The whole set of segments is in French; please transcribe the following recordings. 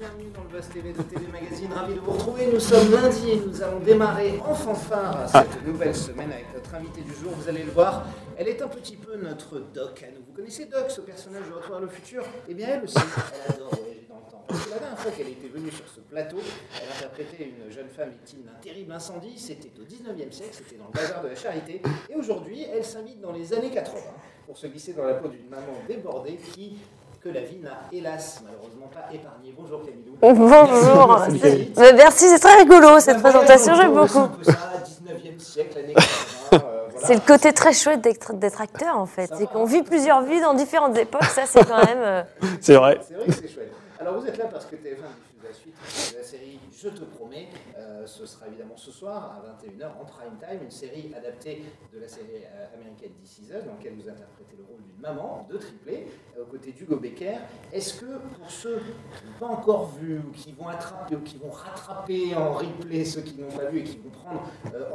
bienvenue dans le Buzz TV de TV Magazine. Ravi de vous retrouver. Nous sommes lundi et nous allons démarrer en fanfare cette nouvelle semaine avec notre invité du jour. Vous allez le voir, elle est un petit peu notre Doc à nous. Vous connaissez Doc, ce personnage de Retour vers le futur? Eh bien, elle aussi, elle adore voyager dans le temps. Parce que la dernière fois qu'elle était venue sur ce plateau, elle interprétait une jeune femme victime d'un terrible incendie. C'était au 19e siècle, c'était dans le bazar de la charité. Et aujourd'hui, elle s'invite dans les années 80 pour se glisser dans la peau d'une maman débordée qui que la vie n'a hélas malheureusement pas épargné. Bonjour Camilou. Bonjour. Merci, C'est- mais Merci, c'est très rigolo cette présentation, j'aime beaucoup. peu ça, 19e siècle, années 80. euh, voilà. C'est le côté très chouette d'être d'être acteur en fait. C'est qu'on vit plusieurs vies dans différentes époques, ça c'est quand même. euh, C'est vrai. C'est vrai que c'est chouette. Alors vous êtes là parce que TF1 diffuse la suite de la série Je te promets. Euh, ce sera évidemment ce soir à 21h en prime time, une série adaptée de la série euh, américaine This Is dans laquelle vous interprétez le rôle d'une maman de triplé euh, aux côtés d'Hugo Becker. Est-ce que pour ceux qui n'ont pas encore vu ou qui vont attraper ou qui vont rattraper en replay ceux qui n'ont pas vu et qui vont prendre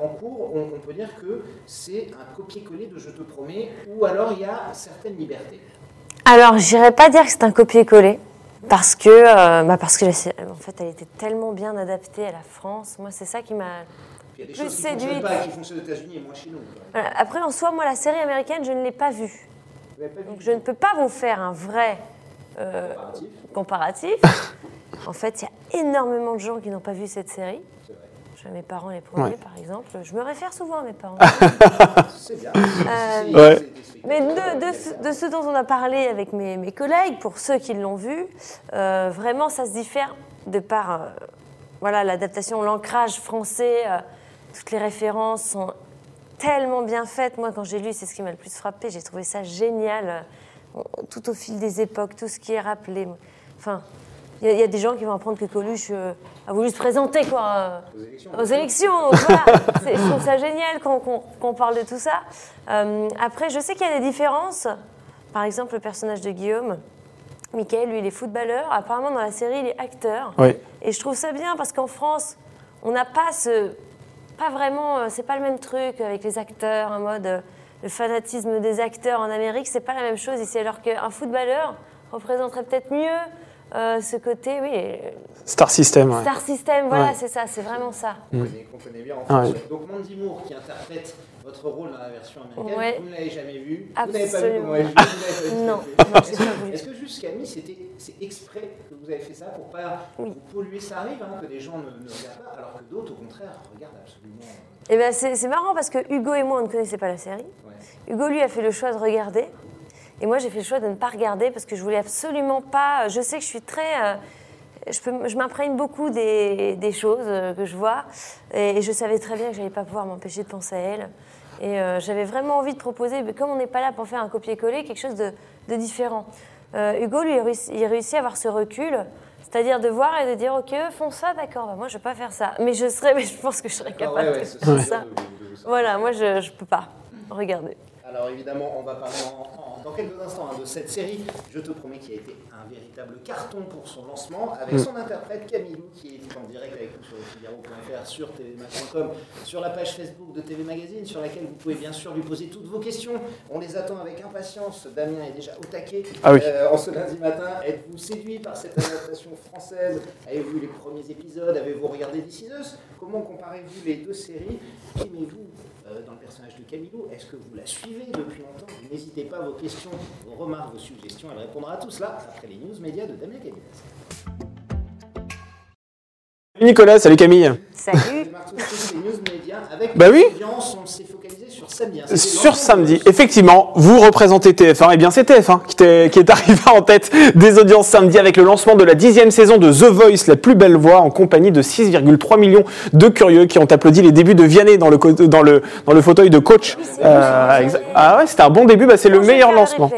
en cours, on, on peut dire que c'est un copier-coller de Je te promets ou alors il y a certaines libertés. Alors, j'irais pas dire que c'est un copier-coller. Parce que, euh, bah parce que en fait, elle était tellement bien adaptée à la France. Moi, c'est ça qui m'a. Il y a des Plus choses qui ne fonctionnent séduite. pas et qui fonctionnent aux États-Unis et moins chez nous. quoi. Voilà. Après, en soi, moi, la série américaine, je ne l'ai pas vue. Vous n'avez pas vu Donc, je ne peux pas vous faire un vrai euh, comparatif comparatif. en fait, il y a énormément de gens qui n'ont pas vu cette série. Mes parents les premiers, Ouais. par exemple. Je me réfère souvent à mes parents. C'est bien. Euh, Ouais. Mais de, de ce, de ce dont on a parlé avec mes, mes collègues, pour ceux qui l'ont vu, euh, vraiment ça se diffère de par euh, voilà l'adaptation, l'ancrage français, euh, toutes les références sont tellement bien faites. Moi, quand j'ai lu, c'est ce qui m'a le plus frappé. J'ai trouvé ça génial, tout au fil des époques, tout ce qui est rappelé. Enfin, il y, a- il y a des gens qui vont apprendre que Coluche euh, a voulu se présenter quoi. euh, Aux élections. aux élections. donc voilà. C'est- je trouve ça génial qu'on parle de tout ça. Euh, après, je sais qu'il y a des différences. Par exemple, le personnage de Guillaume, Michael, lui, il est footballeur. Apparemment, dans la série, il est acteur. Oui. Et je trouve ça bien parce qu'en France, on n'a pas ce. Pas vraiment. euh, C'est pas le même truc avec les acteurs, en mode. Le fanatisme des acteurs en Amérique, c'est pas la même chose ici. Alors qu'un footballeur représenterait peut-être mieux euh, ce côté, oui, euh, Star System. ouais. Star System, voilà, Ouais. c'est ça, c'est vraiment ça. Connaît, qu'on connaît bien en Ah ouais. Donc Mandy Moore qui interprète votre rôle dans la version américaine, Ouais. vous ne l'avez jamais vu. Vous n'avez pas vu Absolument. comment elle joue. Non, non, Est-ce que-. Est-ce que juste Camille, c'était c'est exprès que vous avez fait ça pour pas Oui. vous polluer Ça arrive hein, que des gens ne, ne regardent pas, alors que d'autres, au contraire, regardent absolument. euh, Eh ben, c'est c'est marrant parce que Hugo et moi, on ne connaissait pas la série. ouais. Hugo, lui, a fait le choix de regarder. Et moi, j'ai fait le choix de ne pas regarder parce que je voulais absolument pas. Je sais que je suis très. euh, je peux- je m'imprègne beaucoup des, des choses euh, que je vois. Et, je savais très bien que je n'allais pas pouvoir m'empêcher de penser à elle. Et euh, j'avais vraiment envie de proposer, mais comme on n'est pas là pour faire un copier-coller, quelque chose de, de différent. Euh, Hugo, lui, il réussit, à avoir ce recul. C'est-à-dire de voir et de dire, OK, eux font ça, d'accord, bah, moi je ne vais pas faire ça. Mais je, serais, mais je pense que je serais Ah capable ouais, ouais, de faire ça. Voilà, moi je ne peux pas. Regardez. Alors évidemment, on va parler en- en- dans quelques instants hein, de cette série, je te promets, qui a été un véritable carton pour son lancement, avec son interprète Camilou, qui est en direct avec nous sur figaro.fr, sur tvmac.com, sur la page Facebook de TV Magazine, sur laquelle vous pouvez bien sûr lui poser toutes vos questions. On les attend avec impatience. Damien est déjà au taquet Ah oui. euh, en ce lundi matin. Êtes-vous séduit par cette adaptation française? Avez-vous vu les premiers épisodes? Avez-vous regardé This Is Us? Comment comparez-vous les deux séries? Qu'aimez-vous euh, dans le personnage de Camilo Est-ce que vous la suivez depuis longtemps? N'hésitez pas, vos questions, vos remarques, vos suggestions, elle répondra à tout cela après les news médias de Damien Camille. Salut Nicolas, salut Camille. Salut. Les news médias avec Bah oui. On s'est sur samedi. hein. Sur samedi, effectivement, vous représentez TF1. Eh bien, c'est TF1 qui, est- qui est arrivé en tête des audiences samedi avec le lancement de la dixième saison de The Voice, la plus belle voix, en compagnie de 6,3 millions de curieux qui ont applaudi les débuts de Vianney dans le, dans le, dans le fauteuil de coach. Euh, exa- ah ouais, c'était un bon début, bah, c'est le meilleur lancement.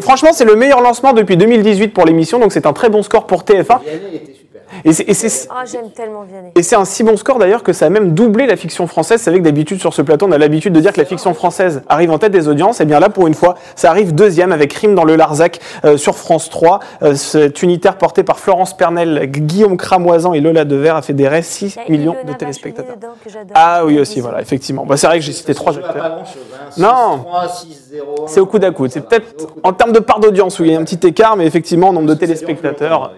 franchement, c'est le meilleur lancement depuis 2018 pour l'émission, donc c'est un très bon score pour TF1. Super. Et c'est- et c'est Oh, j'aime tellement Vianney. et c'est un si bon score d'ailleurs que ça a même doublé la fiction française. Vous savez que d'habitude sur ce plateau, on a l'habitude de dire que la fiction française arrive en tête des audiences. Et bien là, pour une fois, ça arrive deuxième avec Crime dans le Larzac euh, sur France 3. Euh, cet unitaire porté par Florence Pernel, Guillaume Cramoisan et Lola Devers a fédéré 6 Il y a millions Ilona de téléspectateurs. Dedans. Ah oui aussi, voilà, effectivement. Bah, c'est vrai que j'ai cité trois acteurs. Non. 6-3, 6-0. C'est au coup d'à coup. C'est peut-être c'est coup en d'à termes de part d'audience où il y a un petit écart, mais effectivement, en nombre de coup. Téléspectateurs.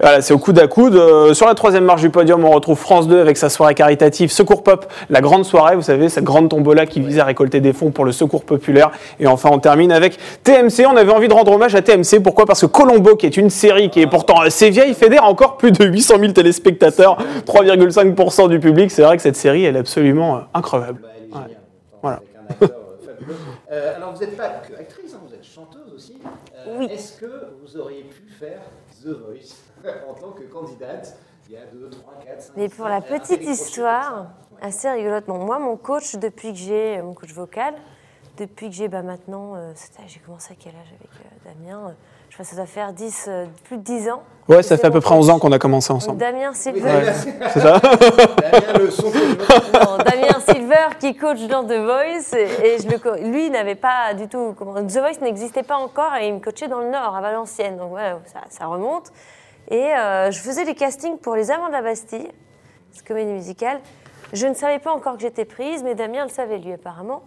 Voilà, c'est au coude à coude. Euh, sur la troisième marche du podium, on retrouve France 2 avec sa soirée caritative Secours Pop, la grande soirée, vous savez, cette grande tombola qui vise à récolter des fonds pour le secours populaire. Et enfin, on termine avec TMC. On avait envie de rendre hommage à TMC. Pourquoi? Parce que Colombo, qui est une série qui est pourtant assez vieille, fédère encore plus de 800 000 téléspectateurs, 3,5% du public. C'est vrai que cette série, elle est absolument euh, incroyable. Bah, elle est Ouais. géniale. Pourtant, Voilà. Euh. Euh, alors, vous n'êtes pas que actrice, hein, vous êtes chanteuse aussi. Euh, Oui. Est-ce que vous auriez pu faire The Voice? En tant que candidate il y a 2, 3, 4, 5 Mais pour la petite histoire, assez rigolote. Bon, moi, mon coach, depuis que j'ai mon coach vocal, depuis que j'ai bah, maintenant, euh, j'ai commencé à quel âge avec euh, Damien euh, Je sais pas, ça doit faire 10, euh, plus de 10 ans. Ouais, ça fait à peu près coach. 11 ans qu'on a commencé Donc, ensemble. Damien Oui, Silver. Damien, C'est ça Damien, le son Non, Damien Silver qui coach dans The Voice et, et je le, lui il n'avait pas du tout The Voice n'existait pas encore et il me coachait dans le Nord à Valenciennes donc voilà ça, ça remonte et euh, je faisais les castings pour les Amants de la Bastille cette comédie musicale je ne savais pas encore que j'étais prise mais Damien le savait lui apparemment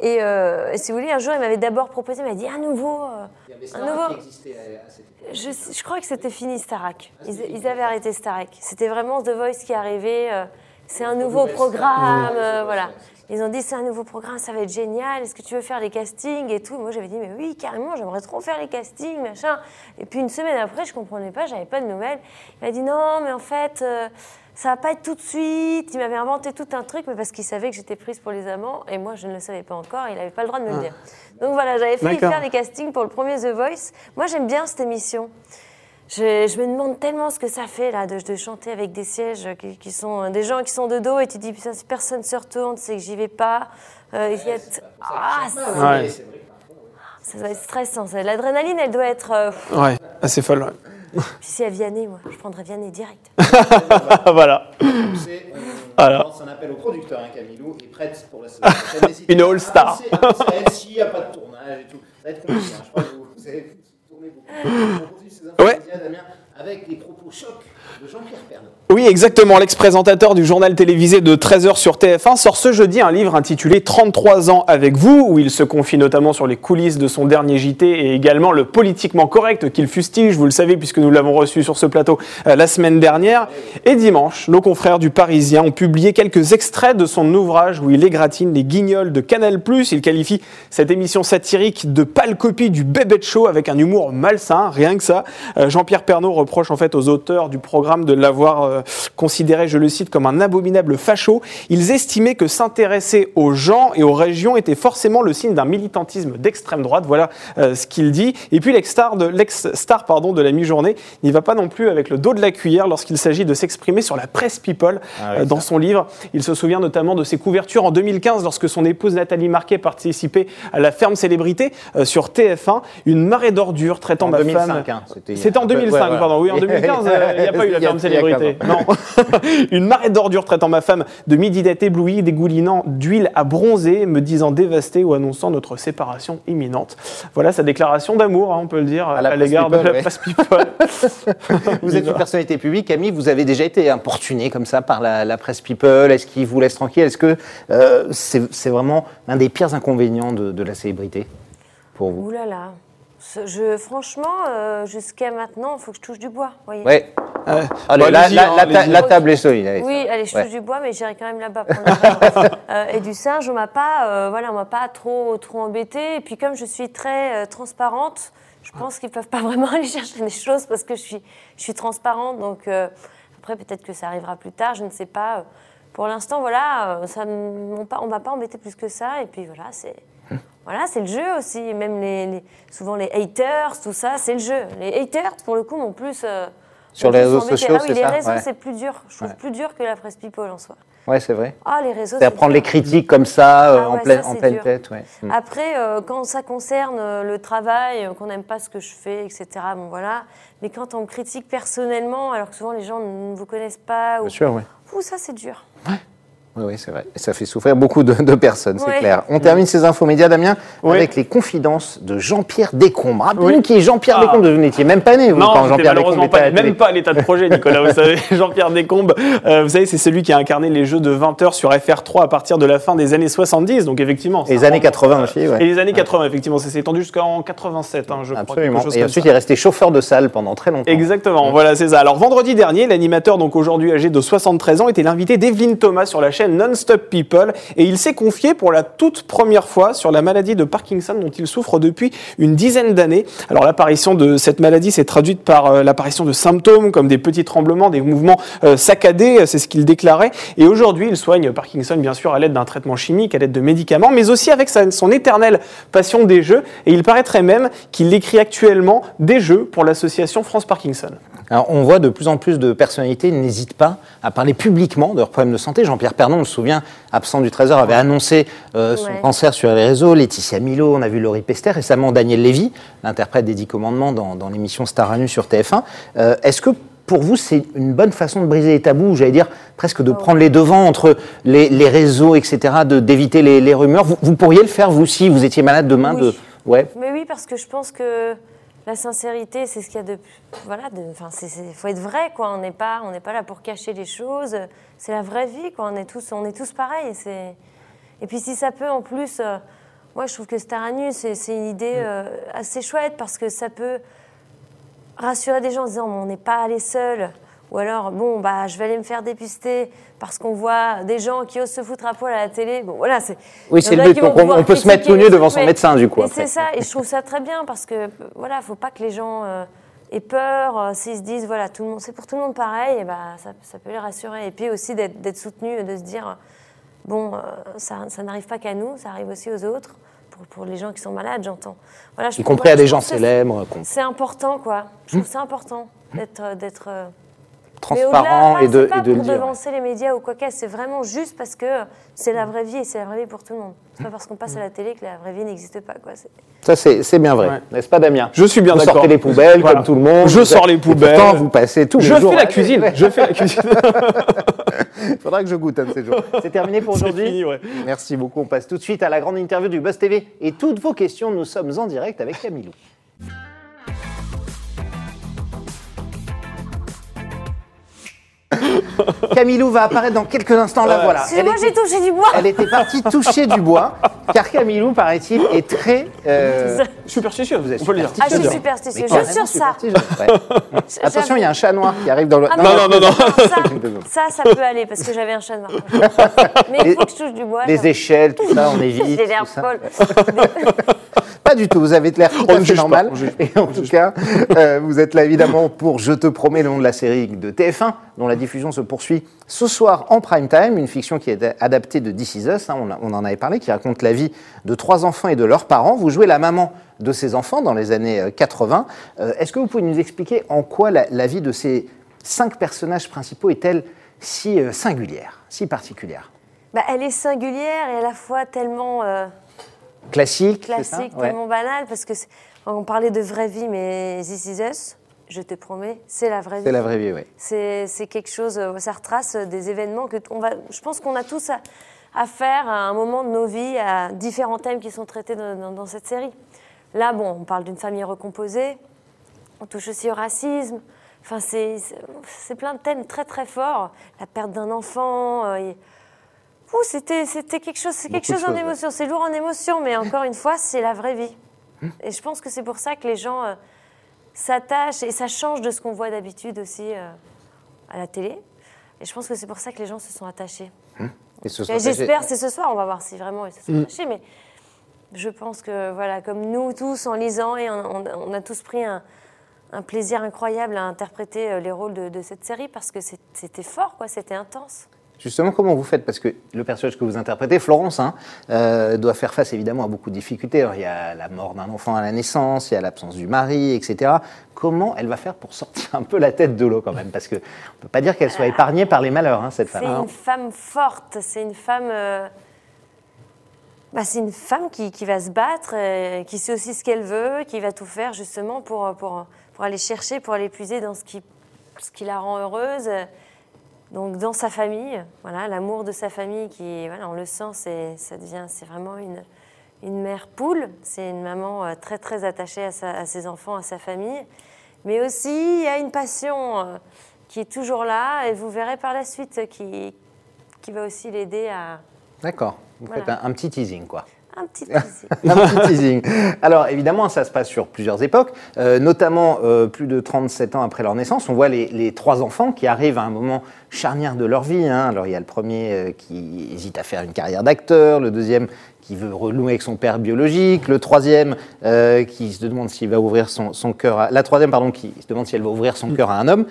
et, euh, et si vous voulez un jour il m'avait d'abord proposé il m'a dit à nouveau euh, Il y avait Un nouveau- qui existait à, à cette époque. je, crois que c'était fini Starac. Ah, Ils, ils avaient arrêté Starac. C'était vraiment The Voice qui arrivait. euh, c'est un nouveau programme. voilà. Ils ont dit c'est un nouveau programme, ça va être génial. Est-ce que tu veux faire les castings et tout? Moi j'avais dit mais oui carrément, j'aimerais trop faire les castings machin. Et puis une semaine après, je comprenais pas, j'avais pas de nouvelles. Il m'a dit non mais en fait. euh, ça va pas être tout de suite. Il m'avait inventé tout un truc, mais parce qu'il savait que j'étais prise pour les amants, et moi je ne le savais pas encore, il n'avait pas le droit de me le dire. Donc voilà, j'avais fait faire les castings pour le premier The Voice. Moi j'aime bien cette émission. Je, je me demande tellement ce que ça fait là de, de chanter avec des sièges qui, qui sont euh, des gens qui sont de dos et tu dis putain si personne se retourne c'est que j'y vais pas. Euh, il y a t- ah, Ouais. ouais. ça doit être stressant. L'adrénaline elle doit être. euh, Ouais, assez folle. ouais. Puis si à Vianney moi je prendrais Vianney direct. voilà. On Voilà. lance un appel au producteur, hein, Camilou, est prête pour la saison Une all-star. Ah, c'est- c'est elle, S'il n'y a pas de tournage et tout, ça va être compliqué. hein. Je crois que vous, vous avez Ouais. Avec des propos chocs de Jean-Pierre Pernaut. Oui, exactement. L'ex-présentateur du journal télévisé de 13h sur TF1 sort ce jeudi un livre intitulé 33 ans avec vous, où il se confie notamment sur les coulisses de son dernier JT et également le politiquement correct qu'il fustige, vous le savez, puisque nous l'avons reçu sur ce plateau euh, la semaine dernière. Et dimanche, nos confrères du Parisien ont publié quelques extraits de son ouvrage où il égratigne les guignols de Canal+. Il qualifie cette émission satirique de pâle copie du Bébé Show avec un humour malsain, rien que ça. Euh, Jean-Pierre Pernaut reproche en fait aux auteurs du programme de l'avoir euh, considéré, je le cite, comme un abominable facho. Ils estimaient que s'intéresser aux gens et aux régions était forcément le signe d'un militantisme d'extrême droite. Voilà euh, ce qu'il dit. Et puis l'ex-star de, l'ex-star, pardon, de la mi-journée n'y va pas non plus avec le dos de la cuillère lorsqu'il s'agit de s'exprimer sur la presse people Ah oui, euh, dans son livre. Il se souvient notamment de ses couvertures en 2015 lorsque son épouse Nathalie Marquet participait à la ferme célébrité sur TF1. Une marée d'ordures traitant En ma 2005, femme. hein, c'était- C'était en 2005, Ouais, voilà. pardon. Oui, en 2015, euh, il n'y a pas eu la a célébrité. 15 ans. Non. Une marée d'ordures traitant ma femme de midinette éblouie, dégoulinant d'huile à bronzer, me disant dévastée ou annonçant notre séparation imminente. Voilà sa déclaration d'amour, hein, on peut le dire, à, l'égard de people, la ouais. presse people. Vous êtes une personnalité publique, Camille, vous avez déjà été importuné comme ça par la, la presse people. Est-ce qu'ils vous laissent tranquille? Est-ce que euh, c'est c'est vraiment l'un des pires inconvénients de, de la célébrité pour vous? Ouh là là. Je, franchement, euh, jusqu'à maintenant, il faut que je touche du bois. voyez. Ouais. Ouais. Allez, Bon, la, allez-y, la- hein, la ta- allez-y. la table est solide. allez. Oui, allez, je Ouais. touche du bois, mais j'irai quand même là-bas Euh, Et du singe, on m'a pas, euh, voilà, on m'a pas trop, trop embêté. Et puis comme je suis très euh, transparente, je pense qu'ils peuvent pas vraiment aller chercher des choses parce que je suis, je suis transparente. Donc euh, après, peut-être que ça arrivera plus tard, je ne sais pas. Pour l'instant, voilà, euh, ça on m'a pas embêté plus que ça. Et puis voilà, c'est. Voilà, c'est le jeu aussi. Même les, les- souvent les haters, tout ça, c'est le jeu. Les haters, pour le coup, m'ont plus. euh, Sur les réseaux sociaux, ah oui, c'est les ça réseaux, Ouais. c'est plus dur. Je trouve Ouais. plus dur que la presse people en soi. Ouais, c'est vrai. Ah, les réseaux. C'est prendre dur. les critiques comme ça, euh, Ah en, ouais, pleine, ça, en pleine dur. tête. Ouais. Mm. Après, euh, quand ça concerne le travail, qu'on n'aime pas ce que je fais, etc., bon voilà. Mais quand on me critique personnellement, alors que souvent les gens ne vous connaissent pas, ou... Bien sûr, oui. Ouh, ça c'est dur. Oui, oui, c'est vrai. Et ça fait souffrir beaucoup de, de personnes, c'est Ouais. clair. On termine ces infos médias, Damien, avec les confidences de Jean-Pierre Descombes. Rappelez-nous Oui. qui est Jean-Pierre Ah. Descombes. Vous n'étiez même pas né, vous, Non, quand Jean-Pierre Descombes pas, même pas à l'état de projet, Nicolas, vous savez. Jean-Pierre Descombes, euh, vous savez, c'est celui qui a incarné les jeux de 20 heures sur FR3 à partir de la fin des années 70, donc effectivement. Les années remonte, 80 euh, aussi, ouais. Et les années 80, effectivement, ça s'est étendu jusqu'en 87, hein, je crois. Absolument. Et ensuite, ça. il est resté chauffeur de salle pendant très longtemps. Exactement, voilà, c'est ça. Alors vendredi dernier, l'animateur, donc aujourd'hui âgé de 73 ans, était l'invité d'Evelyne Thomas sur la chaîne Non-Stop People et il s'est confié pour la toute première fois sur la maladie de Parkinson dont il souffre depuis une dizaine d'années. Alors l'apparition de cette maladie s'est traduite par euh, l'apparition de symptômes comme des petits tremblements, des mouvements euh, saccadés, c'est ce qu'il déclarait. Et aujourd'hui, il soigne Parkinson bien sûr à l'aide d'un traitement chimique, à l'aide de médicaments, mais aussi avec son éternelle passion des jeux. Et il paraîtrait même qu'il écrit actuellement des jeux pour l'association France Parkinson. Alors, on voit de plus en plus de personnalités n'hésitent pas à parler publiquement de leurs problèmes de santé. Jean-Pierre Pernon, on se souvient, absent du Trésor, avait annoncé euh, son Ouais. cancer sur les réseaux. Laetitia Milo, on a vu Laurie Pester, récemment Daniel Lévy, l'interprète des Dix Commandements dans, dans l'émission Star à nu sur TF1. Euh, Est-ce que pour vous, c'est une bonne façon de briser les tabous, j'allais dire presque de prendre les devants entre les, les réseaux, etc., d'éviter les, les rumeurs? Vous, vous pourriez le faire, vous, si vous étiez malade demain Oui. de... Ouais, Mais oui, parce que je pense que la sincérité, c'est ce qu'il y a de. Voilà, de, enfin, c'est- faut être vrai, quoi. On n'est pas, on n'est pas là pour cacher les choses. C'est la vraie vie, quoi. On est tous, on est tous pareils. C'est... Et puis si ça peut, en plus, euh, moi, je trouve que Star nu, c'est, une idée euh, assez chouette parce que ça peut rassurer des gens en disant, on n'est pas allé seul. Ou alors, bon, bah, je vais aller me faire dépister parce qu'on voit des gens qui osent se foutre à poil à la télé. Bon, voilà, c'est. Oui, c'est le but. Donc, on- peut se mettre tout nu devant son médecin, du coup, c'est ça, et je trouve ça très bien parce que, euh, voilà, faut pas que les gens euh, aient peur. euh, S'ils se disent, voilà, tout le monde, c'est pour tout le monde pareil, et bah, ça, ça peut les rassurer. Et puis aussi d'être soutenu, de se dire, bon, euh, ça, ça n'arrive pas qu'à nous, ça arrive aussi aux autres. Pour, pour les gens qui sont malades, j'entends. Voilà, je y compris à des gens célèbres, C'est important, quoi. Je trouve que c'est important d'être. Au-delà, et de, c'est pas et de le pour dire. devancer les médias ou quoi que ce soit, c'est vraiment juste parce que c'est la vraie vie et c'est la vraie vie pour tout le monde. C'est pas parce qu'on passe à la télé que la vraie vie n'existe pas. Quoi. C'est- Ça, c'est c'est bien vrai. Ouais. N'est-ce pas, Damien? Je suis bien Vous d'accord. sortez les poubelles Voilà. comme tout le monde. Je Vous- sors les poubelles. Pourtant, vous passez tous Je les jours. fais la cuisine, je fais la cuisine. Il faudra que je goûte un de ces jours. C'est terminé pour aujourd'hui ouais. Merci beaucoup. On passe tout de suite à la grande interview du Buzz TV. Et toutes vos questions, nous sommes en direct avec Camilou. Camilou va apparaître dans quelques instants. La voilà. Elle Excusez-moi, j'ai était, touché du bois. elle était partie toucher du bois, car Camilou, paraît-il, est très. euh, Superstitieux, Vous êtes on peut le dire. Ah, je suis Juste sur ça. Ouais. Attention, il y a un chat noir qui arrive dans le. Ah, Non, non, non, non. Ça, ça, ça peut aller parce que j'avais un chat noir. Mais il faut que je touche du bois. Les échelles, tout ça, on évite. J'ai l'air folle. Pas du tout, vous avez l'air tout On à fait normal. Et en tout cas, euh, vous êtes là évidemment pour Je te promets le nom de la série de TF1, dont la diffusion se poursuit ce soir en prime time, une fiction qui est adaptée de This Is Us, hein, on, a- on en avait parlé, qui raconte la vie de trois enfants et de leurs parents. Vous jouez la maman de ces enfants dans les années euh, 80. Euh, Est-ce que vous pouvez nous expliquer en quoi la, la vie de ces cinq personnages principaux est-elle si euh, singulière, si particulière? Bah, elle est singulière et à la fois tellement euh, Classique, ça? classique, Ouais. tellement banale parce que on parlait de vraie vie, mais This Is Us, je te promets, c'est la vraie vie. C'est la vraie vie, oui. C'est quelque chose, euh, ça retrace euh, des événements que on va, je pense qu'on a tous à, à faire à un moment de nos vies, à différents thèmes qui sont traités dans, dans- dans cette série. Là, bon, on parle d'une famille recomposée, on touche aussi au racisme. Enfin, c'est plein de thèmes très très forts. La perte d'un enfant. euh, et- c'était c'était quelque chose, c'est quelque chose en choses, ouais. émotion. C'est lourd en émotion, mais encore une fois, c'est la vraie vie. Et je pense que c'est pour ça que les gens euh, s'attachent et ça change de ce qu'on voit d'habitude aussi euh, à la télé. Et je pense que c'est pour ça que les gens se sont attachés. Et ce Et J'espère, c'est ce soir, on va voir si vraiment ils se sont attachés. Mais je pense que, voilà, comme nous tous, en lisant, et on, a tous pris un, un plaisir incroyable à interpréter euh, les rôles de, de cette série parce que c'était fort, quoi, c'était intense. Justement, comment vous faites? Parce que le personnage que vous interprétez, Florence, hein, euh, doit faire face évidemment à beaucoup de difficultés. Alors, il y a la mort d'un enfant à la naissance, il y a l'absence du mari, etc. Comment elle va faire pour sortir un peu la tête de l'eau quand même? Parce qu'on ne peut pas dire qu'elle soit épargnée par les malheurs, hein, cette C'est femme. une femme forte, c'est une femme. euh, bah, c'est une femme qui, qui va se battre, euh, qui sait aussi ce qu'elle veut, qui va tout faire justement pour, pour, pour aller chercher, pour aller puiser dans ce qui, ce qui la rend heureuse. Donc dans sa famille, voilà, l'amour de sa famille qui, voilà, on le sent, c'est, ça devient, c'est vraiment une, une mère poule. C'est une maman euh, très très attachée à, sa- à ses enfants, à sa famille. Mais aussi, il y a une passion euh, qui est toujours là, et vous verrez par la suite euh, qui, qui va aussi l'aider à D'accord. Vous faites Voilà. un, un petit teasing, quoi. Petit un petit teasing. Alors évidemment, ça se passe sur plusieurs époques, euh, notamment euh, plus de 37 ans après leur naissance. On voit les, les trois enfants qui arrivent à un moment charnière de leur vie. hein. Alors il y a le premier euh, qui hésite à faire une carrière d'acteur, le deuxième qui veut renouer avec son père biologique, le troisième euh, qui se demande s'il va ouvrir son, son cœur, à, la troisième pardon qui se demande si elle va ouvrir son cœur à un homme.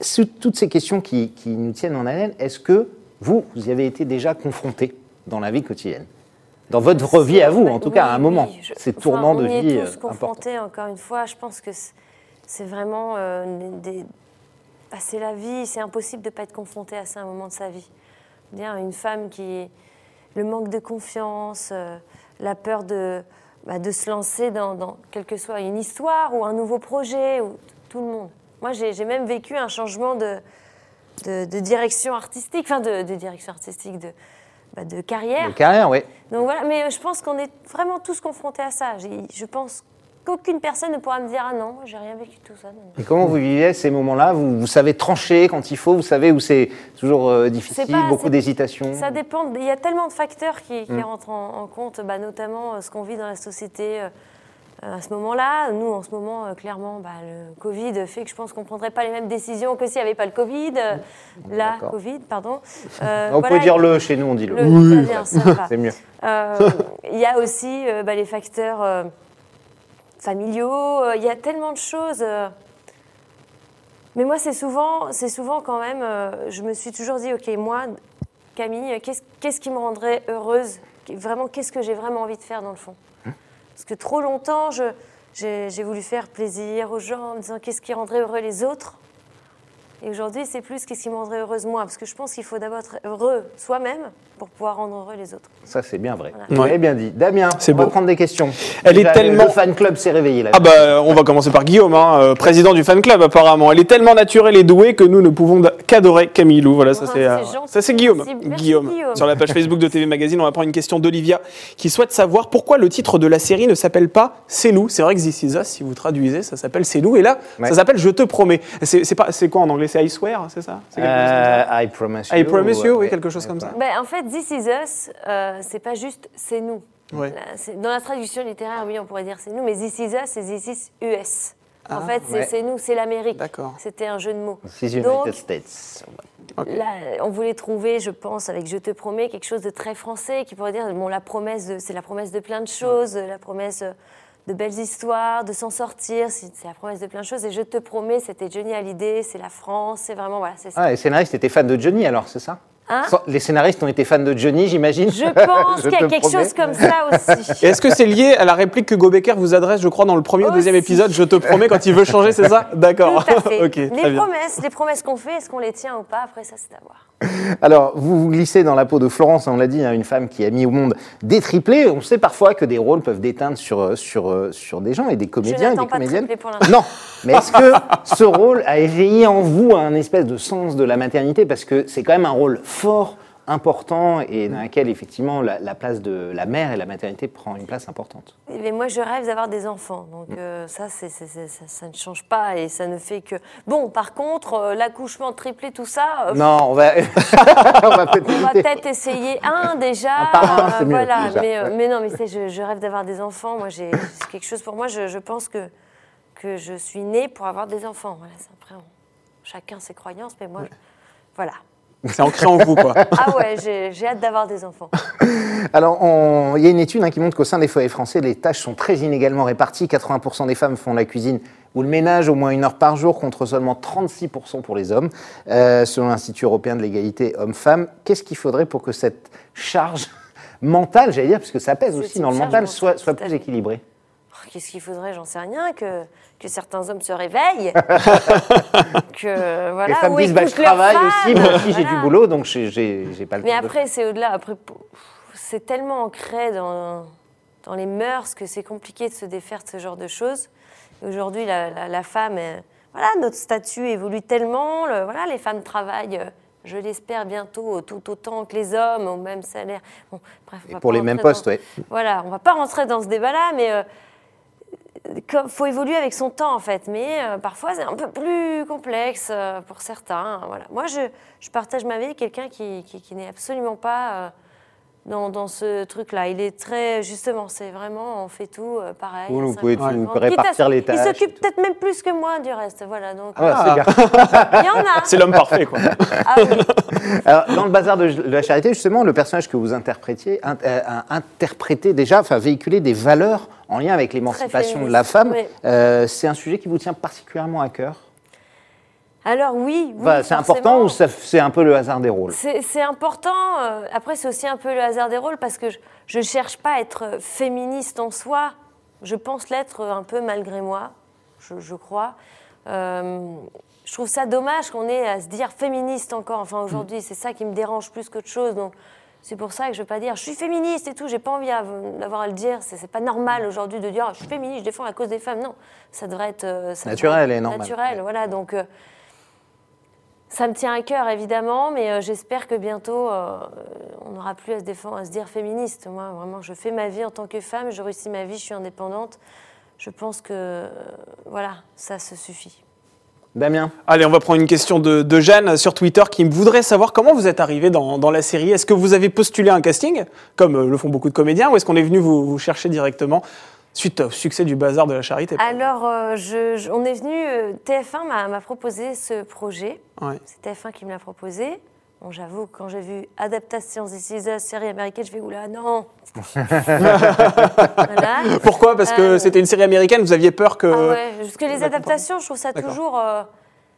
Sous toutes ces questions qui, qui nous tiennent en haleine, est-ce que vous, vous y avez été déjà confronté dans la vie quotidienne? Dans votre vie à vous, en tout cas, à un moment, oui, je- ces enfin, tournants de on vie est euh, tous importants. confrontés, encore une fois. Je pense que c'est- vraiment euh, des. bah, c'est la vie, c'est impossible de ne pas être confronté à ça à un moment de sa vie. Dire une femme qui. Le manque de confiance, euh, la peur de, bah, de se lancer dans, dans quelle que soit une histoire ou un nouveau projet, ou tout le monde. Moi, j'ai j'ai même vécu un changement de, de, de direction artistique, enfin de, de direction artistique, de, bah, de carrière. De carrière, oui. Donc voilà, mais euh, je pense qu'on est vraiment tous confrontés à ça. Je pense qu'aucune personne ne pourra me dire ah non, j'ai rien vécu de tout ça. non. Et comment vous vivez ces moments-là? Vous, vous savez trancher quand il faut, vous savez où c'est toujours euh, difficile, pas- beaucoup d'hésitation. Ça dépend. Il y a tellement de facteurs qui, Mm. qui rentrent en, en compte, bah, notamment euh, ce qu'on vit dans la société. euh, à ce moment-là, nous, en ce moment, euh, clairement, bah, le Covid fait que je pense qu'on ne prendrait pas les mêmes décisions que s'il n'y avait pas le Covid. euh, la D'accord. Covid, pardon. Euh, On voilà, peut dire le chez nous, on dit le. le. va. C'est mieux. Euh, Il y a aussi euh, bah, les facteurs euh, familiaux, euh, il y a tellement de choses. euh. Mais moi, c'est souvent, c'est souvent quand même, euh, je me suis toujours dit, ok, moi, Camille, euh, qu'est-ce qu'est-ce qui me rendrait heureuse? Vraiment, qu'est-ce que j'ai vraiment envie de faire dans le fond? Parce que trop longtemps, j'ai voulu faire plaisir aux gens en me disant qu'est-ce qui rendrait heureux les autres? Et aujourd'hui, c'est plus qu'est-ce qui me rendrait heureuse moi, parce que je pense qu'il faut d'abord être heureux soi-même pour pouvoir rendre heureux les autres. Ça, c'est bien vrai. Voilà. Ouais. avez bien dit. Damien, C'est on va prendre des questions. Elle est Déjà, tellement- Le fan club s'est réveillé là. Ah bah on va commencer par Guillaume, hein, euh, président du fan club apparemment. Elle est tellement naturelle et douée que nous ne pouvons qu'adorer Camille Lou. Voilà, ça Ah, c'est euh, ça c'est Guillaume. Merci, merci, Guillaume. Guillaume. Sur la page Facebook de TV Magazine, on va prendre une question d'Olivia qui souhaite savoir pourquoi le titre de la série ne s'appelle pas C'est nous. C'est vrai que This Is Us, si vous traduisez, ça s'appelle C'est nous et là Ouais. ça s'appelle Je te promets. C'est c'est pas c'est quoi en anglais C'est I swear, c'est ça? C'est quelque chose comme ça? Euh, I promise you. I promise you, oui, quelque chose comme ça. Ben, en fait, This Is Us, euh, c'est pas juste c'est nous. Ouais. Là, c'est- Dans la traduction littéraire, oui, on pourrait dire c'est nous, mais This Is Us, c'est This Is US. en fait, c'est ouais. c'est nous, c'est l'Amérique. D'accord. C'était un jeu de mots. This is Donc, United States. Là, on voulait trouver, je pense, avec Je te promets, quelque chose de très français qui pourrait dire, bon, la promesse, de- c'est la promesse de plein de choses, la promesse de belles histoires, de s'en sortir, c'est c'est la promesse de plein de choses. Et Je te promets, c'était Johnny Hallyday, c'est la France, c'est vraiment, voilà, c'est ça. Ah, les scénaristes étaient fans de Johnny alors, c'est ça? Hein? Les scénaristes ont été fans de Johnny, j'imagine Je pense qu'il y a quelque promets. chose comme ça aussi. Est-ce que c'est lié à la réplique que Gobecker vous adresse, je crois, dans le premier ou deuxième épisode? Je te promets quand il veut changer, c'est ça? D'accord. Tout à fait. ok, très les promesses, les promesses qu'on fait, est-ce qu'on les tient ou pas? Après, ça, c'est à voir. Alors, vous vous glissez dans la peau de Florence, on l'a dit, hein, une femme qui a mis au monde des triplés. On sait parfois que des rôles peuvent déteindre sur, euh, sur, euh, sur des gens et des comédiens et des pas comédiennes. pour. Non, mais est-ce que ce rôle a éveillé en vous un espèce de sens de la maternité? Parce que c'est quand même un rôle fort, important et dans lequel effectivement la, la place de la mère et la maternité prend une place importante. Mais moi, je rêve d'avoir des enfants. Donc, euh, ça, c'est- c'est- c'est- ça, ça ne change pas et ça ne fait que. Bon, par contre, euh, l'accouchement triplé, tout ça, euh, Non, on va, on va peut-être on va éviter. peut-être essayer un déjà. Un par un, c'est mieux, voilà. déjà. Mais, mais non, mais c'est- je, je rêve d'avoir des enfants. Moi, j'ai c'est quelque chose pour moi. Je, je pense que, que je suis née pour avoir des enfants. Voilà, c'est après, on- chacun ses croyances, mais moi, voilà. C'est ancré en vous, quoi. Ah ouais, j'ai j'ai hâte d'avoir des enfants. Alors, on- il y a une étude hein, qui montre qu'au sein des foyers français, les tâches sont très inégalement réparties. 80% des femmes font la cuisine ou le ménage au moins une heure par jour contre seulement 36% pour les hommes, euh, selon l'Institut européen de l'égalité homme-femme. Qu'est-ce qu'il faudrait pour que cette charge mentale, j'allais dire, puisque ça pèse aussi dans le mental, mentale, soit, soit plus équilibrée? Qu'est-ce qu'il faudrait J'en sais rien. Que, que certains hommes se réveillent. que, voilà, Les femmes disent bah, je travaille femmes, aussi, moi aussi j'ai du boulot, donc j'ai- pas le Mais temps de après, c'est au-delà. Après, c'est tellement ancré dans, dans les mœurs que c'est compliqué de se défaire de ce genre de choses. Aujourd'hui, la, la- la femme, voilà, notre statut évolue tellement. le- voilà, les femmes travaillent, je l'espère bientôt, tout autant que les hommes, au même salaire. Bon, bref, Et pour les mêmes postes, dans- ouais. Voilà, on va pas rentrer dans ce débat-là, mais euh, faut évoluer avec son temps en fait. Mais euh, parfois c'est un peu plus complexe euh, pour certains. Voilà. Moi, je, je partage ma vie avec quelqu'un qui, qui, qui n'est absolument pas euh, dans, dans ce truc-là. Il est très justement, c'est vraiment, on fait tout euh, pareil. Vous, vous 50, pouvez tout 50. répartir les tâches Il s'occupe peut-être même plus que moi du reste. Voilà, donc Ah, c'est bien. il y en a. C'est l'homme parfait, quoi. Ah oui. Alors, dans le bazar de, la charité, justement, le personnage que vous interprétiez, in- euh, a interprété déjà, enfin véhiculé des valeurs en lien avec l'émancipation de la femme. oui. Euh, c'est un sujet qui vous tient particulièrement à cœur? Alors oui, oui Enfin, c'est important ou c'est un peu le hasard des rôles? C'est important. euh, après, c'est aussi un peu le hasard des rôles parce que je ne cherche pas à être euh, féministe en soi. Je pense l'être un peu malgré moi, je, je crois. Euh, je trouve ça dommage qu'on ait à se dire féministe encore. Enfin, aujourd'hui, c'est ça qui me dérange plus qu'autre chose. Donc, c'est pour ça que je ne vais pas dire je suis féministe et tout. J'ai pas envie d'avoir à le dire. C'est pas normal aujourd'hui de dire Ah, je suis féministe, je défends la cause des femmes. Non, ça devrait être euh, ça Naturel devrait et normal. Naturel, voilà. Donc. euh, ça me tient à cœur, évidemment, mais euh, j'espère que bientôt, euh, on n'aura plus à se, défendre, à se dire féministe. Moi, vraiment, je fais ma vie en tant que femme, je réussis ma vie, je suis indépendante. Je pense que, euh, voilà, ça se suffit. Damien Allez, on va prendre une question de, de Jeanne sur Twitter qui voudrait savoir comment vous êtes arrivé dans, dans la série. Est-ce que vous avez postulé un casting, comme le font beaucoup de comédiens, ou est-ce qu'on est venu vous, vous chercher directement? Suite au succès du bazar de la charité Alors, euh, je- je- on est venu, euh, TF1 m'a- proposé ce projet. Ouais. C'est TF1 qui me l'a proposé. Bon, j'avoue, quand j'ai vu Adaptation This Is Us, série américaine, je fais oula, non Voilà. Pourquoi? Parce que Euh, c'était une série américaine, vous aviez peur que... Ah ouais, parce que les adaptations, je trouve ça toujours euh,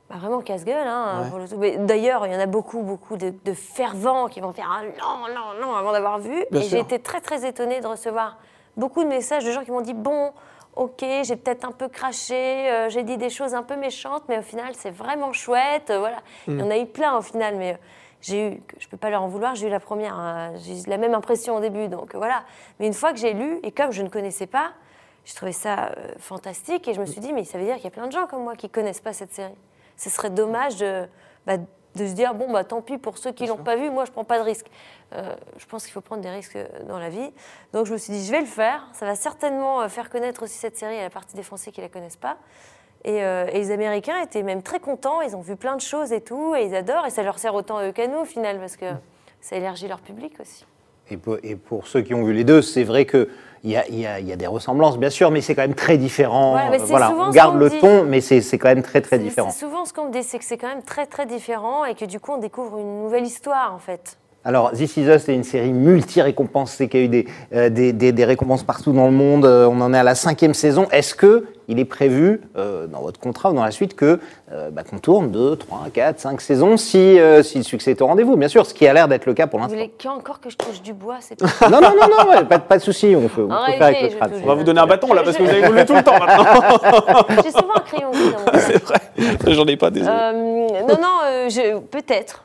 bah, vraiment casse-gueule. Hein, Ouais. D'ailleurs, il y en a beaucoup, beaucoup de, de fervents qui vont faire un non, non, non avant d'avoir vu. Bien et j'ai été très, très étonnée de recevoir beaucoup de messages de gens qui m'ont dit bon, ok, j'ai peut-être un peu craché, euh, j'ai dit des choses un peu méchantes, mais au final, c'est vraiment chouette. euh, voilà. Mm. Il y en a eu plein au final, mais. euh, J'ai eu, je peux pas leur en vouloir, j'ai eu la première, hein, j'ai eu la même impression au début, donc voilà. Mais une fois que j'ai lu, et comme je ne connaissais pas, j'ai trouvé ça fantastique et je me suis dit, mais ça veut dire qu'il y a plein de gens comme moi qui connaissent pas cette série. Ce serait dommage de, bah, de se dire, bon, bah, tant pis pour ceux qui l'ont pas vu, moi je prends pas de risques. Euh, je pense qu'il faut prendre des risques euh, dans la vie. Donc je me suis dit, je vais le faire. Ça va certainement euh, faire connaître aussi cette série à la partie des Français qui la connaissent pas. Et, euh, et les Américains étaient même très contents, ils ont vu plein de choses et tout, et ils adorent, et ça leur sert autant à eux qu'à nous au final, parce que ça élargit leur public aussi. et pour, et pour ceux qui ont vu les deux, c'est vrai qu'il y a, il y, a, il y a des ressemblances, bien sûr, mais c'est quand même très différent. Voilà, on garde le dit. ton, mais c'est quand même très très différent. Souvent ce qu'on me dit, c'est que c'est quand même très très différent, et que du coup on découvre une nouvelle histoire en fait. Alors, This Is Us, c'est une série multi-récompensée qui a eu des, euh, des, des- des récompenses partout dans le monde. Euh, on en est à la cinquième saison. Est-ce que il est prévu euh, dans votre contrat ou dans la suite que euh, bah, qu'on tourne 2, 3, 4, 5 saisons si, euh, si le succès est au rendez-vous? Bien sûr, ce qui a l'air d'être le cas pour Vous l'instant. voulez qu'encore que je touche du bois, c'est tout. Non, non, non, non, ouais, pas, de- pas de souci. On peut, on peut Arrêtez, faire avec le crâne. On va vous donner un bâton là, parce que vous avez voulu tout le temps maintenant. J'ai souvent un crayon. C'est vrai. J'en ai pas, désolé. Euh, non, non, euh, peut-être.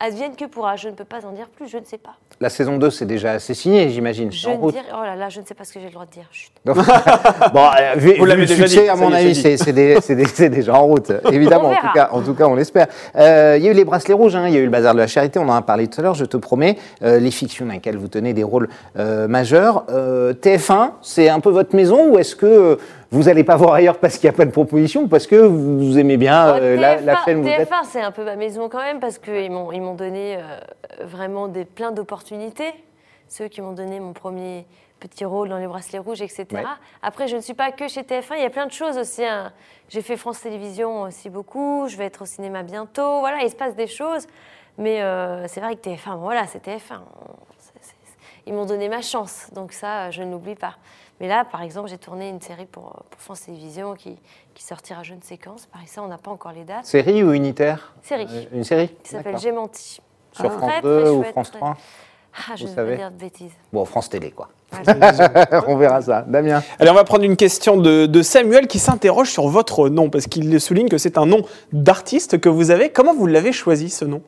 Advienne que pourra, je ne peux pas en dire plus, je ne sais pas. La saison 2, c'est déjà assez signé, j'imagine. Je ne dirai- oh là là, je ne sais pas ce que j'ai le droit de dire. Chut. bon, euh, vu, Vous vu l'avez le déjà succès, dit, à mon avis, c'est déjà en route. Évidemment, en tout, cas, en tout cas, on l'espère. Euh, Il y a eu les bracelets rouges, hein, il y a eu le bazar de la charité, on en a parlé tout à l'heure, je te promets. Euh, les fictions dans lesquelles vous tenez des rôles euh, majeurs. Euh, TF1, c'est un peu votre maison ou est-ce que euh, vous n'allez pas voir ailleurs parce qu'il n'y a pas de proposition ou parce que vous aimez bien Oh, euh, la, la TF1, chaîne où vous êtes TF1, c'est un peu ma maison quand même parce qu'ils m'ont donné euh, vraiment des, plein d'opportunités. Ceux qui m'ont donné mon premier petit rôle dans les bracelets rouges, etc. Ouais. Après, je ne suis pas que chez TF1, il y a plein de choses aussi. hein. J'ai fait France Télévisions aussi beaucoup, je vais être au cinéma bientôt. Voilà, il se passe des choses. Mais euh, c'est vrai que TF1, bon, voilà, c'est TF1. Ils m'ont donné ma chance. Donc ça, euh, je ne l'oublie pas. Mais là, par exemple, j'ai tourné une série pour, pour France Télévisions qui, qui sortira jeune séquence. Pareil, ça, on n'a pas encore les dates. Série ou unitaire Série. Euh, Une série Qui s'appelle. J'ai menti. Sur Ah. France Très, 2 très ou France très- 3 Ah, je Vous ne vais savez pas dire de bêtises. Bon, France Télé, quoi. On verra ça. Damien Allez, on va prendre une question de, de Samuel qui s'interroge sur votre nom, parce qu'il souligne que c'est un nom d'artiste que vous avez. Comment vous l'avez choisi, ce nom?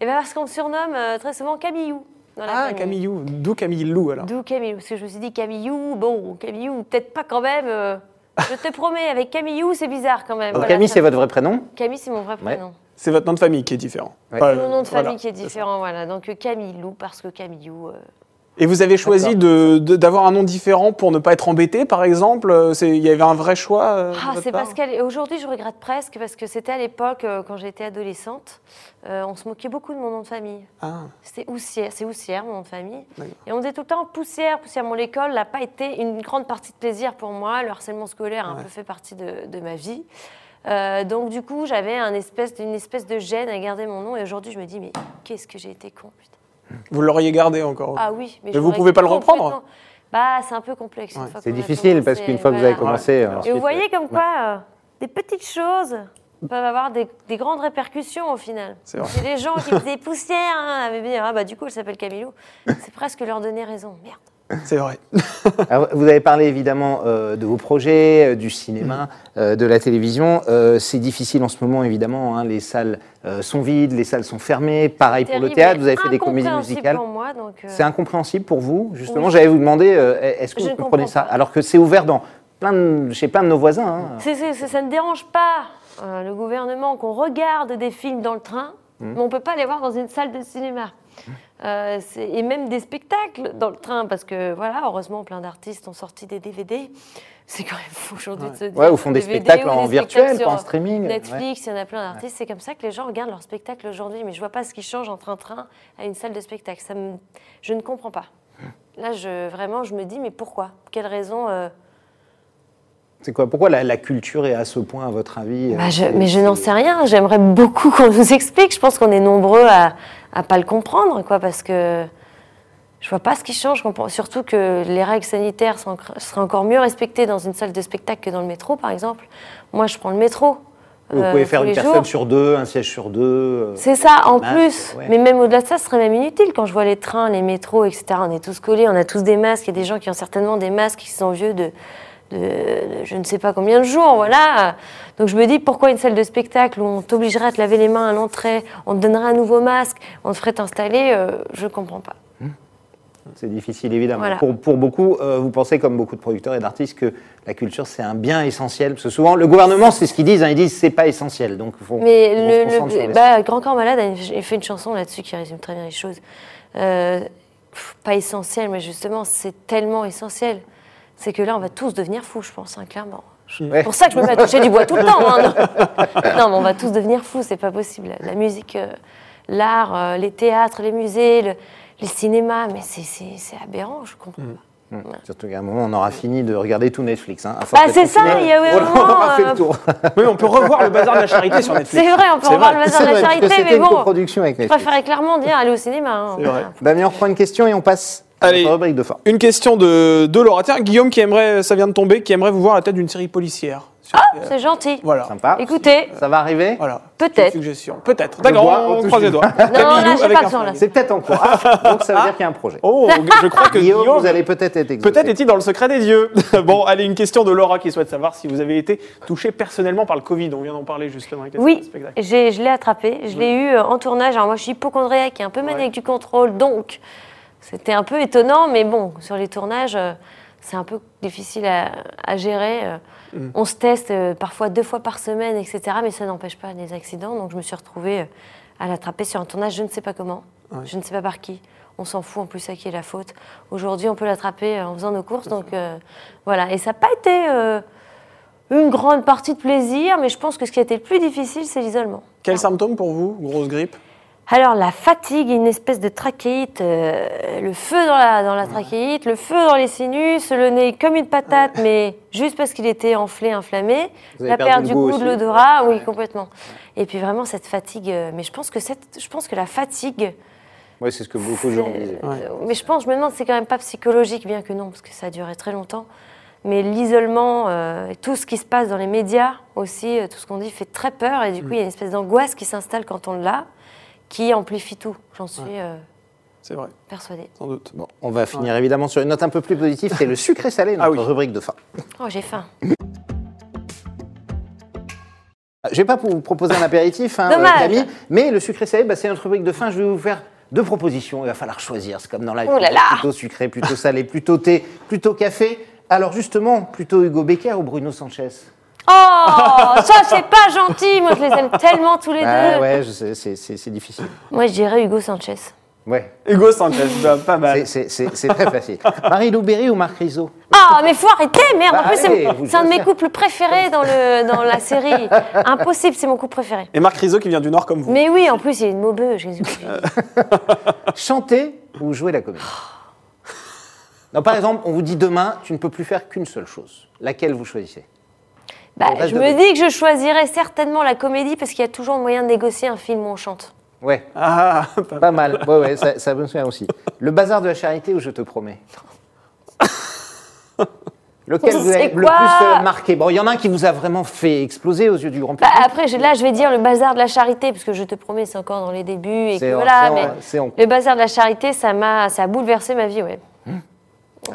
Et bien parce qu'on me surnomme euh, très souvent Camillou. Dans la Ah, famille. Camillou. D'où Camille Lou, alors D'où Camillou Parce que je me suis dit Camillou, bon, Camillou, peut-être pas quand même. euh, je te promets, avec Camillou, c'est bizarre quand même. Donc, Voilà, Camille, ça- c'est votre vrai prénom Camille, c'est mon vrai Ouais. prénom. C'est votre nom de famille qui est différent. Ouais. C'est mon nom de famille voilà. qui est différent, voilà. Donc euh, Camillou, parce que Camillou. euh, Et vous avez choisi d'avoir un nom différent pour ne pas être embêté, par exemple Euh, Il y avait un vrai choix euh, Ah, c'est parce qu'aujourd'hui, je regrette presque, parce que c'était à l'époque, euh, quand j'étais adolescente, euh, on se moquait beaucoup de mon nom de famille. Ah, C'était Houssière, c'est Houssière, mon nom de famille. Et on disait tout le temps poussière, poussière. Mon école n'a pas été une grande partie de plaisir pour moi. Le harcèlement scolaire a un peu fait partie de, de ma vie. Euh, donc du coup, j'avais un espèce, une espèce de gêne à garder mon nom. Et aujourd'hui, je me dis, mais qu'est-ce que j'ai été con, putain. Vous l'auriez gardé encore Ah oui, mais, Mais vous l'aurais pouvez pas le reprendre Bah, c'est un peu complexe. Ouais. C'est difficile parce qu'une fois que vous avez commencé. Et vous voyez comme ouais. quoi euh, des petites choses peuvent avoir des, des grandes répercussions au final. C'est les gens qui faisaient poussière hein, avaient dit ah bah du coup elle s'appelle Camilo. C'est presque leur donner raison. Merde. C'est vrai. Alors, vous avez parlé évidemment euh, de vos projets, euh, du cinéma, euh, de la télévision. Euh, c'est difficile en ce moment, évidemment. hein, les salles euh, sont vides, les salles sont fermées. Pareil pour le théâtre, vous avez fait des comédies musicales. euh, C'est incompréhensible pour vous, justement. Oui. J'allais vous demander, euh, est-ce que Je vous ne comprenez ça pas. Alors que c'est ouvert dans plein de- chez plein de nos voisins. hein. Ça ne dérange pas euh, le gouvernement qu'on regarde des films dans le train, Mmh. mais on ne peut pas les voir dans une salle de cinéma. Euh, et même des spectacles dans le train, parce que voilà, heureusement, plein d'artistes ont sorti des DVD. C'est quand même fou aujourd'hui de se dire. Ouais, ou font des DVD spectacles en des virtuel, spectacles pas en streaming. ouais. Netflix, il y en a plein d'artistes. C'est comme ça que les gens regardent leurs spectacles aujourd'hui. Mais je vois pas ce qui change entre un train à une salle de spectacle. Ça me... Je ne comprends pas. Là, je, vraiment, je me dis, mais pourquoi? Quelle raison euh, C'est quoi Pourquoi la, la culture est à ce point, à votre avis Bah, euh, je- c'est- mais je n'en sais rien. J'aimerais beaucoup qu'on nous explique. Je pense qu'on est nombreux à ne pas le comprendre, quoi, parce que je vois pas ce qui change. Surtout que les règles sanitaires seraient encore mieux respectées dans une salle de spectacle que dans le métro, par exemple. Moi, je prends le métro. Vous euh, pouvez faire une personne jours. sur deux, un siège sur deux. euh, C'est ça, en masque, plus. ouais. Mais même au-delà de ça, ce serait même inutile. Quand je vois les trains, les métros, etc., on est tous collés, on a tous des masques. Il y a des gens qui ont certainement des masques qui sont vieux de, de- de je ne sais pas combien de jours. Voilà. Donc je me dis, pourquoi une salle de spectacle où on t'obligerait à te laver les mains à l'entrée, on te donnerait un nouveau masque, on te ferait t'installer euh, Je ne comprends pas. C'est difficile, évidemment. Voilà. Pour, pour beaucoup, euh, vous pensez, comme beaucoup de producteurs et d'artistes, que la culture, c'est un bien essentiel. Parce que souvent, le gouvernement, c'est ce qu'ils disent. hein, ils disent c'est pas essentiel. Donc, faut, Mais on se le, bah, Grand Corps Malade a fait une chanson là-dessus qui résume très bien les choses. Euh, pas essentiel, mais justement, c'est tellement essentiel. C'est que là, on va tous devenir fous, je pense, hein, clairement. Ouais. C'est pour ça que je me mets à toucher du bois tout le temps. hein, non. Non, mais on va tous devenir fous, c'est pas possible. La musique, euh, l'art, euh, les théâtres, les musées, le- les cinémas, mais c'est- c'est c'est aberrant, je comprends pas. Hum. Surtout qu'à un moment, on aura fini de regarder tout Netflix. Hein, Bah, c'est ça, il y a eu un on moment, aura fait euh, le tour. Oui, on peut revoir le bazar de la charité sur Netflix. C'est vrai, on peut C'est revoir vrai. le bazar C'est de la charité, mais une bon, coproduction avec je Netflix. préférais clairement dire aller au cinéma. hein. C'est vrai. Damien, on reprend une question et on passe Allez. notre rubrique de fin. Une question de, de Laura. Tiens, Guillaume qui aimerait, ça vient de tomber, qui aimerait vous voir à la tête d'une série policière. Sur- euh, C'est gentil. Voilà. Sympa. Écoutez, Ça va arriver Voilà. Peut-être. Suggestion. Peut-être. Le D'accord, on croise les doigts. là, j'ai pas le temps, là. flingue. C'est peut-être en cours. Ah, donc, ça veut dire qu'il y a un projet. Oh, je crois que Guillaume, Guillaume, vous allez peut-être être peut-être est-il dans le secret des dieux. bon, allez, une question de Laura qui souhaite savoir si vous avez été touché personnellement par le Covid. On vient d'en parler justement avec les oui, j'ai- je l'ai attrapé. Je l'ai eu euh, en tournage. Alors moi, je suis hypochondriaque et un peu maniaque du contrôle, donc c'était un peu étonnant. Mais bon, sur les tournages, euh, c'est un peu difficile à, à gérer. euh. Mm. On se teste euh, parfois deux fois par semaine, etc. Mais ça n'empêche pas des accidents. Donc je me suis retrouvée à l'attraper sur un tournage, je ne sais pas comment, Ouais. je ne sais pas par qui. On s'en fout en plus à qui est la faute. Aujourd'hui, on peut l'attraper en faisant nos courses. Donc euh, voilà. Et ça n'a pas été euh, une grande partie de plaisir, mais je pense que ce qui a été le plus difficile, c'est l'isolement. Quels symptômes pour vous Grosse grippe? Alors la fatigue, une espèce de trachéite, euh, le feu dans la, dans la trachéite, le feu dans les sinus, le nez comme une patate, mais juste parce qu'il était enflé, inflammé, Vous avez la perte du goût goût, de l'odorat, oui Ouais. complètement. Et puis vraiment cette fatigue, euh, mais je pense que cette, je pense que la fatigue, Oui, c'est ce que beaucoup de gens disaient. Euh, Mais je pense, je me demande, c'est quand même pas psychologique, bien que non, parce que ça a duré très longtemps. Mais l'isolement, euh, tout ce qui se passe dans les médias aussi, euh, tout ce qu'on dit fait très peur. Et du coup, il y a une espèce d'angoisse qui s'installe quand on l'a, qui amplifie tout. J'en suis euh, C'est vrai, persuadée. sans doute. Bon, on va finir évidemment sur une note un peu plus positive, c'est le sucré salé, notre Ah oui. rubrique de fin. Oh, j'ai faim. Je vais pas vous proposer un apéritif, hein, euh, Camille, mais le sucré salé, bah, c'est notre rubrique de fin. Je vais vous faire deux propositions. Il va falloir choisir. C'est comme dans la vie. Oh là là. Plutôt sucré, plutôt salé, plutôt thé, plutôt café. Alors justement, plutôt Hugo Becker ou Bruno Sanchez? Oh, ça, c'est pas gentil. Moi, je les aime tellement tous les Ah deux. ouais, je sais, c'est- c'est c'est difficile. Moi, je dirais Hugo Sanchez. Ouais, Hugo Sanchez, bah, pas mal. c'est- c'est c'est- c'est très facile. Marie-Lou Berry ou Marc Rizzo Ah, mais faut arrêter, merde. Bah, en plus, allez, c'est un de mes couples préférés dans, le, dans la série. Impossible, c'est mon couple préféré. Et Marc Rizzo qui vient du Nord comme vous. Mais oui, en plus, il est une maubeux. Jésus. Chanter ou jouer la comédie non, Par exemple, on vous dit demain, tu ne peux plus faire qu'une seule chose. Laquelle vous choisissez? Bah, On je me dis que je choisirais certainement la comédie parce qu'il y a toujours moyen de négocier un film où on chante. Ouais, Ah, pas pas mal. Ouais, ouais, ça, ça me souvient aussi. Le bazar de la charité ou je te promets Lequel vous C'est avez le plus euh, marqué? Bon, il y en a un qui vous a vraiment fait exploser aux yeux du grand Bah, public. après, là, je vais dire le bazar de la charité parce que je te promets, c'est encore dans les débuts et C'est que en- voilà. c'est en- mais c'est en- le bazar de la charité, ça m'a, ça a bouleversé ma vie, ouais. Hmm.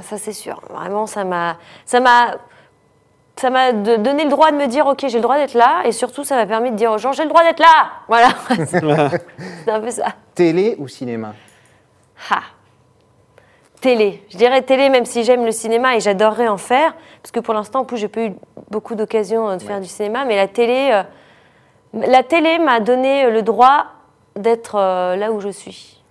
Ça c'est sûr. Vraiment, ça m'a, ça m'a, ça m'a donné le droit de me dire, ok, j'ai le droit d'être là, et surtout, ça m'a permis de dire aux gens, j'ai le droit d'être là. Voilà. c'est un peu ça. Télé ou cinéma? Ha. Télé. Je dirais télé, même si j'aime le cinéma et j'adorerais en faire, parce que pour l'instant, en plus, j'ai pas eu beaucoup d'occasions euh, de faire du cinéma, mais la télé, euh, la télé m'a donné euh, le droit d'être euh, là où je suis.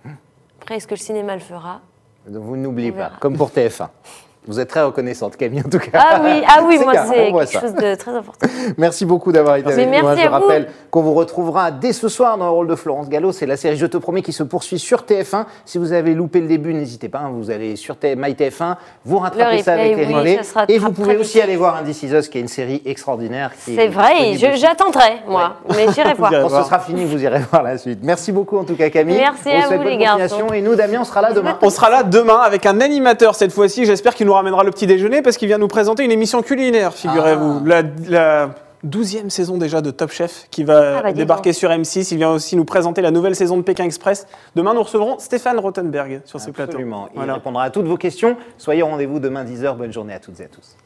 Après, est-ce que le cinéma le fera? Vous n'oubliez pas, comme pour TF1. Vous êtes très reconnaissante, Camille, en tout cas. Ah oui, ah oui, moi c'est quelque ça. chose de très important. Merci beaucoup d'avoir été avec nous. merci Je à vous. rappelle qu'on vous retrouvera dès ce soir dans le rôle de Florence Gallo. C'est la série Je te promets qui se poursuit sur TF1. Si vous avez loupé le début, n'hésitez pas. hein, Vous allez sur T- MyTF1, vous rattrapez Le ça avec les oui, relais. Et vous pouvez vite. aussi aller voir Andy Us, qui est une série extraordinaire. C'est vrai, j'attendrai, moi, mais j'irai voir. Quand ce sera fini, vous irez voir la suite. Merci beaucoup en tout cas Camille. Merci On à vous, les garçons. Et nous, Damien, on sera là demain. On sera là demain avec un animateur cette fois-ci. J'espère qu'il nous ramènera le petit déjeuner parce qu'il vient nous présenter une émission culinaire, figurez-vous. La, la 12e saison déjà de Top Chef qui va Ah bah, débarquer sur M6. Il vient aussi nous présenter la nouvelle saison de Pékin Express. Demain, nous recevrons Stéphane Rothenberg sur ces plateaux. Absolument. Il Voilà. répondra à toutes vos questions. Soyez au rendez-vous demain 10h. Bonne journée à toutes et à tous.